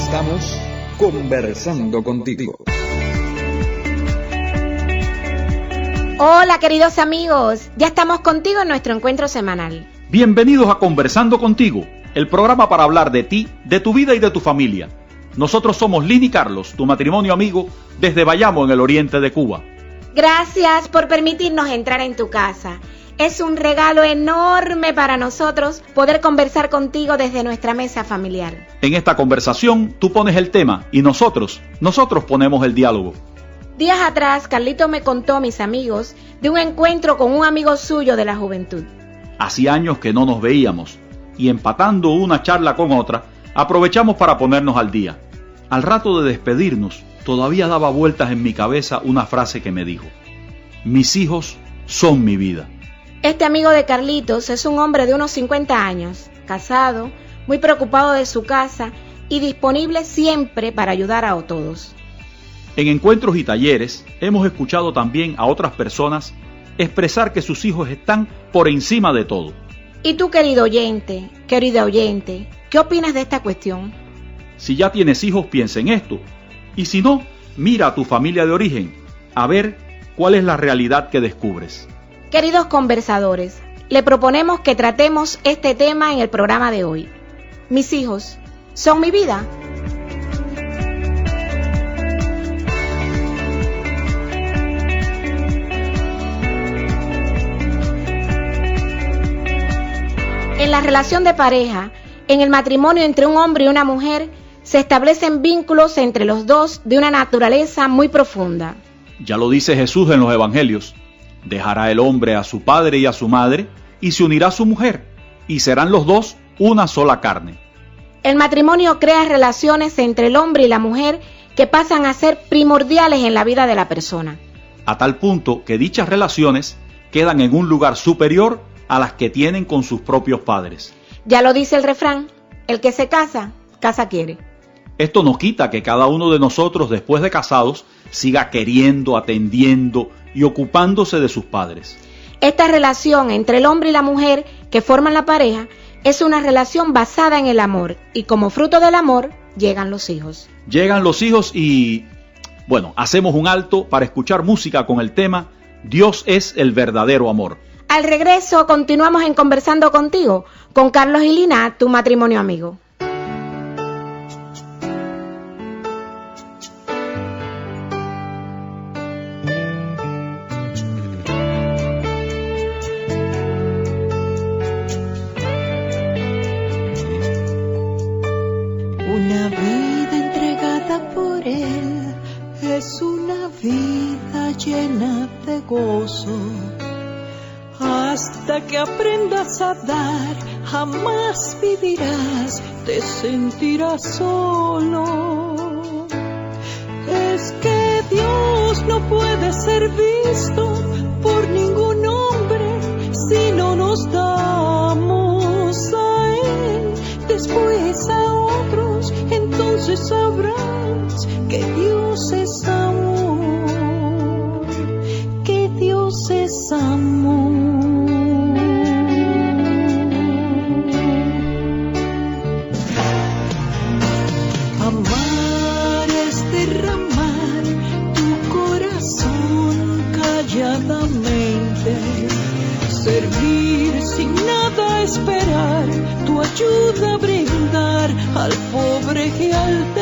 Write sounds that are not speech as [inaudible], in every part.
Estamos conversando contigo. Hola queridos amigos, ya estamos contigo en nuestro encuentro semanal. Bienvenidos a Conversando contigo, el programa para hablar de ti, de tu vida y de tu familia. Nosotros somos Lini Carlos, tu matrimonio amigo, desde Bayamo, en el oriente de Cuba. Gracias por permitirnos entrar en tu casa. Es un regalo enorme para nosotros poder conversar contigo desde nuestra mesa familiar. En esta conversación tú pones el tema y nosotros, nosotros ponemos el diálogo. Días atrás, Carlito me contó a mis amigos de un encuentro con un amigo suyo de la juventud. Hacía años que no nos veíamos y empatando una charla con otra, aprovechamos para ponernos al día. Al rato de despedirnos, todavía daba vueltas en mi cabeza una frase que me dijo, mis hijos son mi vida. Este amigo de Carlitos es un hombre de unos 50 años, casado, muy preocupado de su casa y disponible siempre para ayudar a todos. En encuentros y talleres hemos escuchado también a otras personas expresar que sus hijos están por encima de todo. ¿Y tú, querido oyente, querida oyente, qué opinas de esta cuestión? Si ya tienes hijos, piensa en esto. Y si no, mira a tu familia de origen, a ver cuál es la realidad que descubres. Queridos conversadores, le proponemos que tratemos este tema en el programa de hoy. Mis hijos son mi vida. En la relación de pareja, en el matrimonio entre un hombre y una mujer, se establecen vínculos entre los dos de una naturaleza muy profunda. Ya lo dice Jesús en los Evangelios. Dejará el hombre a su padre y a su madre y se unirá a su mujer, y serán los dos una sola carne. El matrimonio crea relaciones entre el hombre y la mujer que pasan a ser primordiales en la vida de la persona. A tal punto que dichas relaciones quedan en un lugar superior a las que tienen con sus propios padres. Ya lo dice el refrán, el que se casa, casa quiere. Esto no quita que cada uno de nosotros después de casados siga queriendo, atendiendo y ocupándose de sus padres. Esta relación entre el hombre y la mujer que forman la pareja es una relación basada en el amor y como fruto del amor llegan los hijos. Llegan los hijos y, bueno, hacemos un alto para escuchar música con el tema Dios es el verdadero amor. Al regreso continuamos en conversando contigo con Carlos y Lina, tu matrimonio amigo. Hasta que aprendas a dar, jamás vivirás, te sentirás solo. Es que Dios no puede ser visto por ningún hombre si no nos damos a Él. Después a otros, entonces sabrás que Dios es amor, Dios es amor. Amar es derramar tu corazón calladamente, servir sin nada esperar, tu ayuda brindar al pobre y al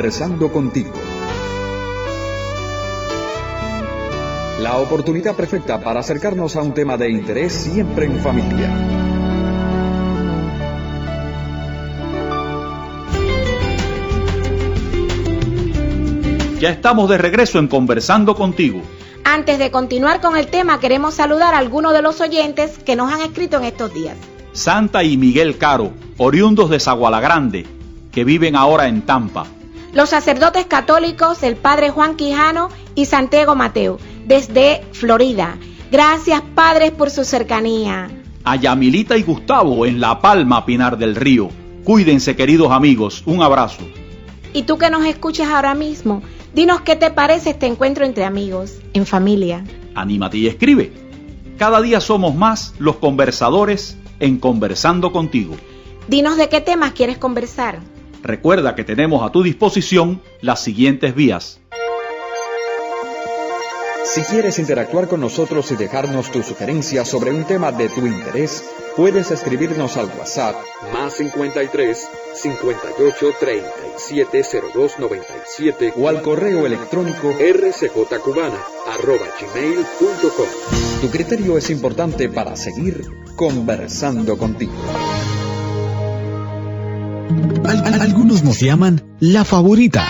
Conversando contigo. La oportunidad perfecta para acercarnos a un tema de interés siempre en familia. Ya estamos de regreso en Conversando contigo. Antes de continuar con el tema, queremos saludar a algunos de los oyentes que nos han escrito en estos días. Santa y Miguel Caro, oriundos de Zaguala Grande, que viven ahora en Tampa. Los sacerdotes católicos, el padre Juan Quijano y Santiago Mateo, desde Florida. Gracias, padres, por su cercanía. A Yamilita y Gustavo en La Palma, Pinar del Río. Cuídense, queridos amigos. Un abrazo. Y tú que nos escuchas ahora mismo, dinos qué te parece este encuentro entre amigos, en familia. Anímate y escribe. Cada día somos más los conversadores en Conversando contigo. Dinos de qué temas quieres conversar. Recuerda que tenemos a tu disposición las siguientes vías. Si quieres interactuar con nosotros y dejarnos tu sugerencia sobre un tema de tu interés, puedes escribirnos al WhatsApp más 53 58 37 02 97 o al correo electrónico rcjcubana arroba gmail.com. Tu criterio es importante para seguir conversando contigo. Al- al- algunos nos llaman la favorita,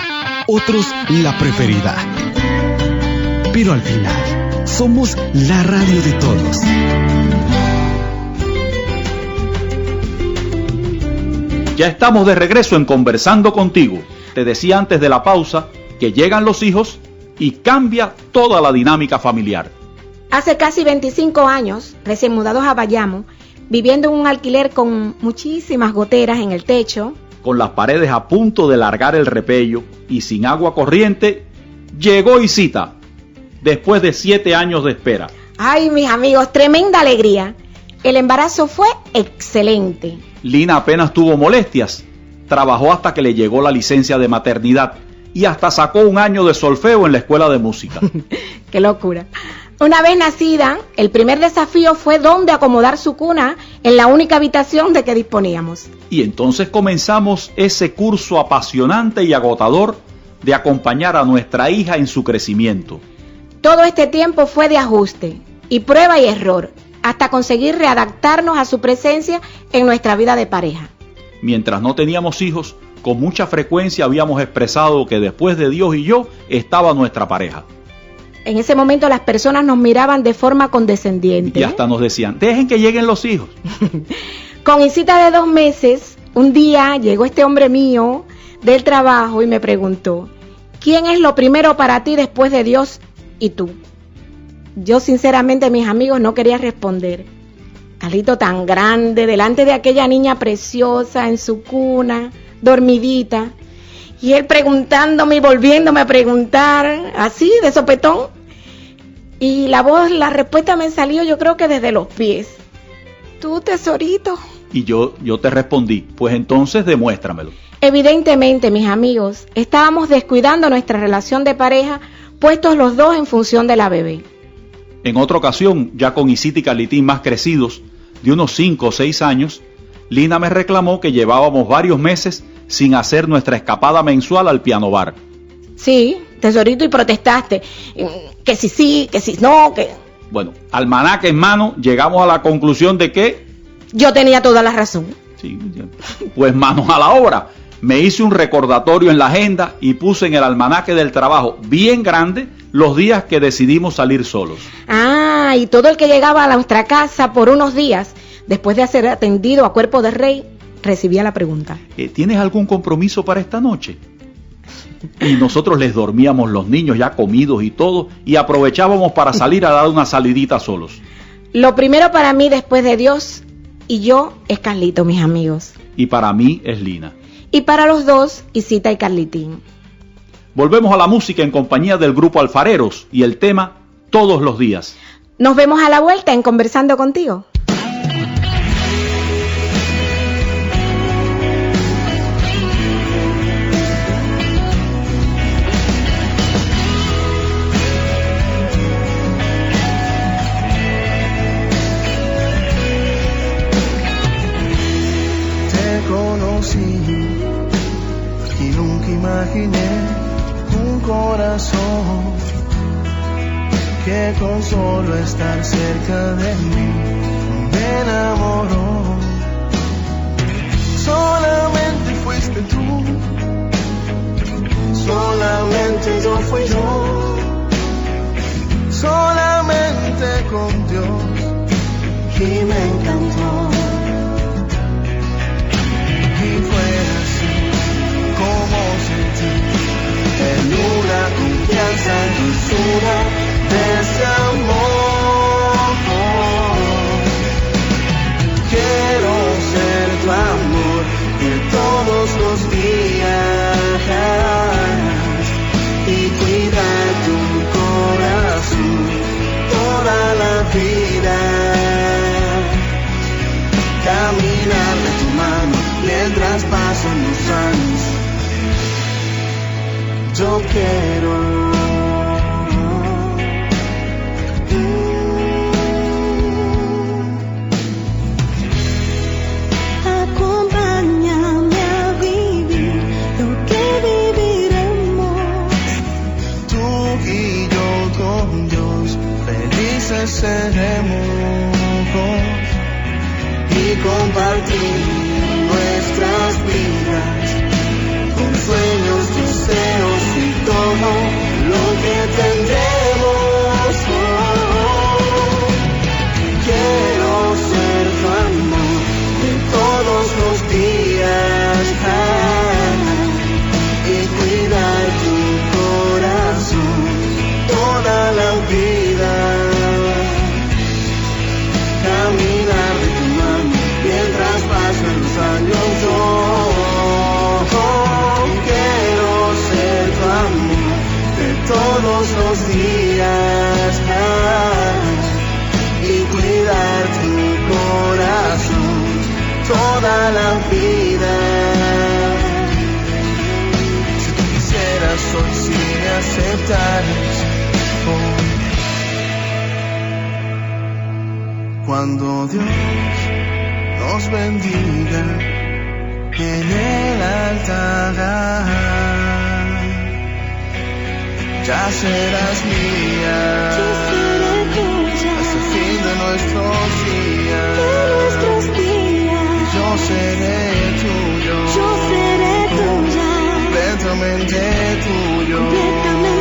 otros la preferida. Pero al final, somos la radio de todos. Ya estamos de regreso en Conversando contigo. Te decía antes de la pausa que llegan los hijos y cambia toda la dinámica familiar. Hace casi 25 años, recién mudados a Bayamo, viviendo en un alquiler con muchísimas goteras en el techo, Con las paredes a punto de largar el repello y sin agua corriente, llegó Isita, después de siete años de espera. Ay, mis amigos, tremenda alegría. El embarazo fue excelente. Lina apenas tuvo molestias, trabajó hasta que le llegó la licencia de maternidad y hasta sacó un año de solfeo en la escuela de música. [laughs] Qué locura. Una vez nacida, el primer desafío fue dónde acomodar su cuna en la única habitación de que disponíamos. Y entonces comenzamos ese curso apasionante y agotador de acompañar a nuestra hija en su crecimiento. Todo este tiempo fue de ajuste y prueba y error, hasta conseguir readaptarnos a su presencia en nuestra vida de pareja. Mientras no teníamos hijos, con mucha frecuencia habíamos expresado que después de Dios y yo estaba nuestra pareja. En ese momento las personas nos miraban de forma condescendiente. Y hasta nos decían, dejen que lleguen los hijos. [laughs] Con Isita de dos meses, un día llegó este hombre mío del trabajo y me preguntó, ¿quién es lo primero para ti después de Dios y tú? Yo sinceramente, mis amigos, no quería responder. Carlito tan grande, delante de aquella niña preciosa en su cuna, dormidita. Y él preguntándome y volviéndome a preguntar, así, de sopetón. Y la voz, la respuesta me salió yo creo que desde los pies. Tú, tesorito. Y yo, yo te respondí, pues entonces demuéstramelo. Evidentemente, mis amigos, estábamos descuidando nuestra relación de pareja, puestos los dos en función de la bebé. En otra ocasión, ya con Isita y Carlitín más crecidos, de unos 5 o 6 años, Lina me reclamó que llevábamos varios meses sin hacer nuestra escapada mensual al piano bar. Sí, tesorito, y protestaste. Mm, Que si sí, que si no, que Bueno, almanaque en mano, llegamos a la conclusión de que, yo tenía toda la razón. sí, pues manos a la obra. Me hice un recordatorio en la agenda y puse en el almanaque del trabajo bien grande los días que decidimos salir solos. Ah, y todo el que llegaba a nuestra casa por unos días, después de ser atendido a cuerpo de rey, recibía la pregunta. Eh, ¿Tienes algún compromiso para esta noche? Y nosotros les dormíamos los niños ya comidos y todo y aprovechábamos para salir a dar una salidita solos. Lo primero para mí después de Dios y yo es Carlito, mis amigos. Y para mí es Lina. Y para los dos, Isita y Carlitín. Volvemos a la música en compañía del grupo Alfareros y el tema Todos los días. Nos vemos a la vuelta en Conversando contigo. Conocí y nunca imaginé un corazón que con solo estar cerca de mí me enamoró. Solamente fuiste tú, solamente yo fui yo, solamente con Dios y me encantó. posso dire, è l'una. Dios felices seremos. Y compartir Cuando Dios nos bendiga en el altar, ya serás mía Yo seré tuya hasta el fin de nuestros de días. nuestros días. Yo seré tuyo, Yo seré tuya, completamente tuyo. completamente.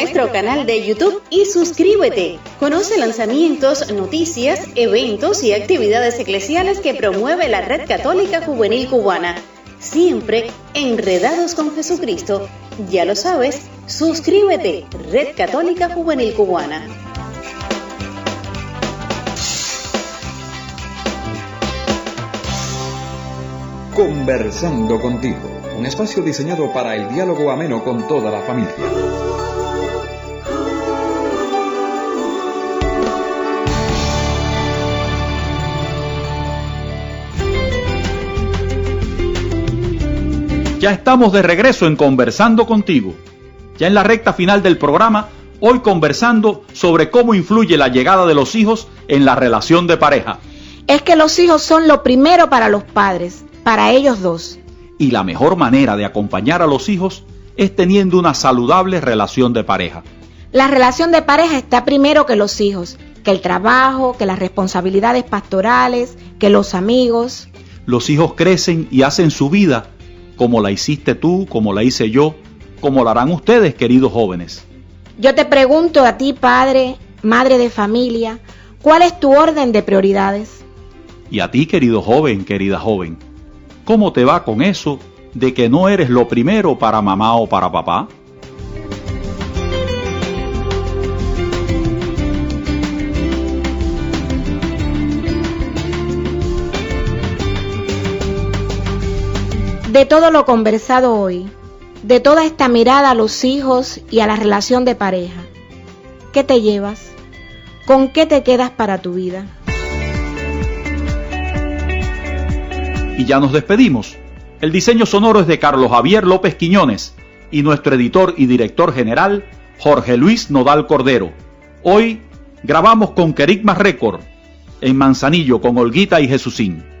Nuestro canal de YouTube y suscríbete. Conoce lanzamientos, noticias, eventos y actividades eclesiales que promueve la Red Católica Juvenil Cubana. Siempre enredados con Jesucristo. Ya lo sabes, suscríbete, Red Católica Juvenil Cubana. Conversando contigo, un espacio diseñado para el diálogo ameno con toda la familia. Ya estamos de regreso en Conversando contigo. Ya en la recta final del programa, hoy conversando sobre cómo influye la llegada de los hijos en la relación de pareja. Es que los hijos son lo primero para los padres, para ellos dos. Y la mejor manera de acompañar a los hijos es teniendo una saludable relación de pareja. La relación de pareja está primero que los hijos, que el trabajo, que las responsabilidades pastorales, que los amigos. Los hijos crecen y hacen su vida como la hiciste tú, como la hice yo, como la harán ustedes, queridos jóvenes. Yo te pregunto a ti, padre, madre de familia, ¿cuál es tu orden de prioridades? Y a ti, querido joven, querida joven, ¿cómo te va con eso de que no eres lo primero para mamá o para papá? De todo lo conversado hoy, de toda esta mirada a los hijos y a la relación de pareja, ¿qué te llevas? ¿Con qué te quedas para tu vida? Y ya nos despedimos. El diseño sonoro es de Carlos Javier López Quiñones y nuestro editor y director general, Jorge Luis Nodal Cordero. Hoy grabamos con Kerigma Record en Manzanillo con Olguita y Jesucín.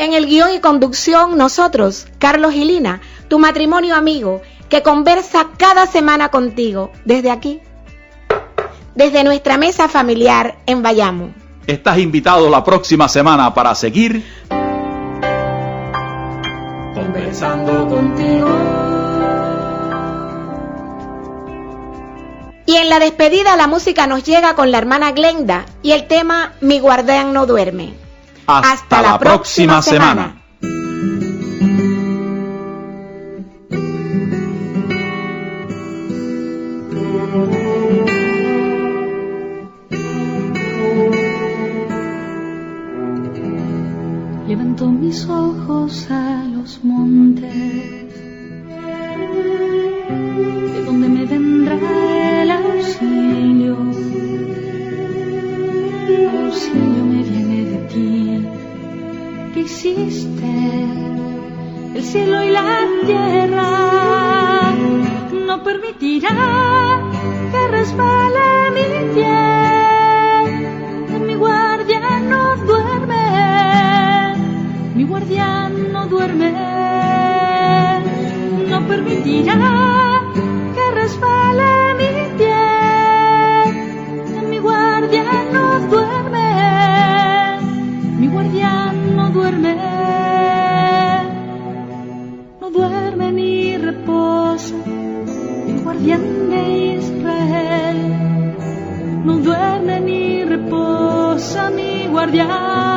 En el guion y conducción, nosotros, Carlos y Lina, tu matrimonio amigo, que conversa cada semana contigo desde aquí, desde nuestra mesa familiar en Bayamo. Estás invitado la próxima semana para seguir conversando contigo. Y en la despedida la música nos llega con la hermana Glenda y el tema Mi guardián no duerme. Hasta, la, próxima, semana. Levanto mis ojos a los montes, de donde me vendrá el auxilio. Que hiciste el cielo y la tierra. No permitirá que resbale mi pie, mi guardia no duerme mi guardián no duerme, no permitirá guardián.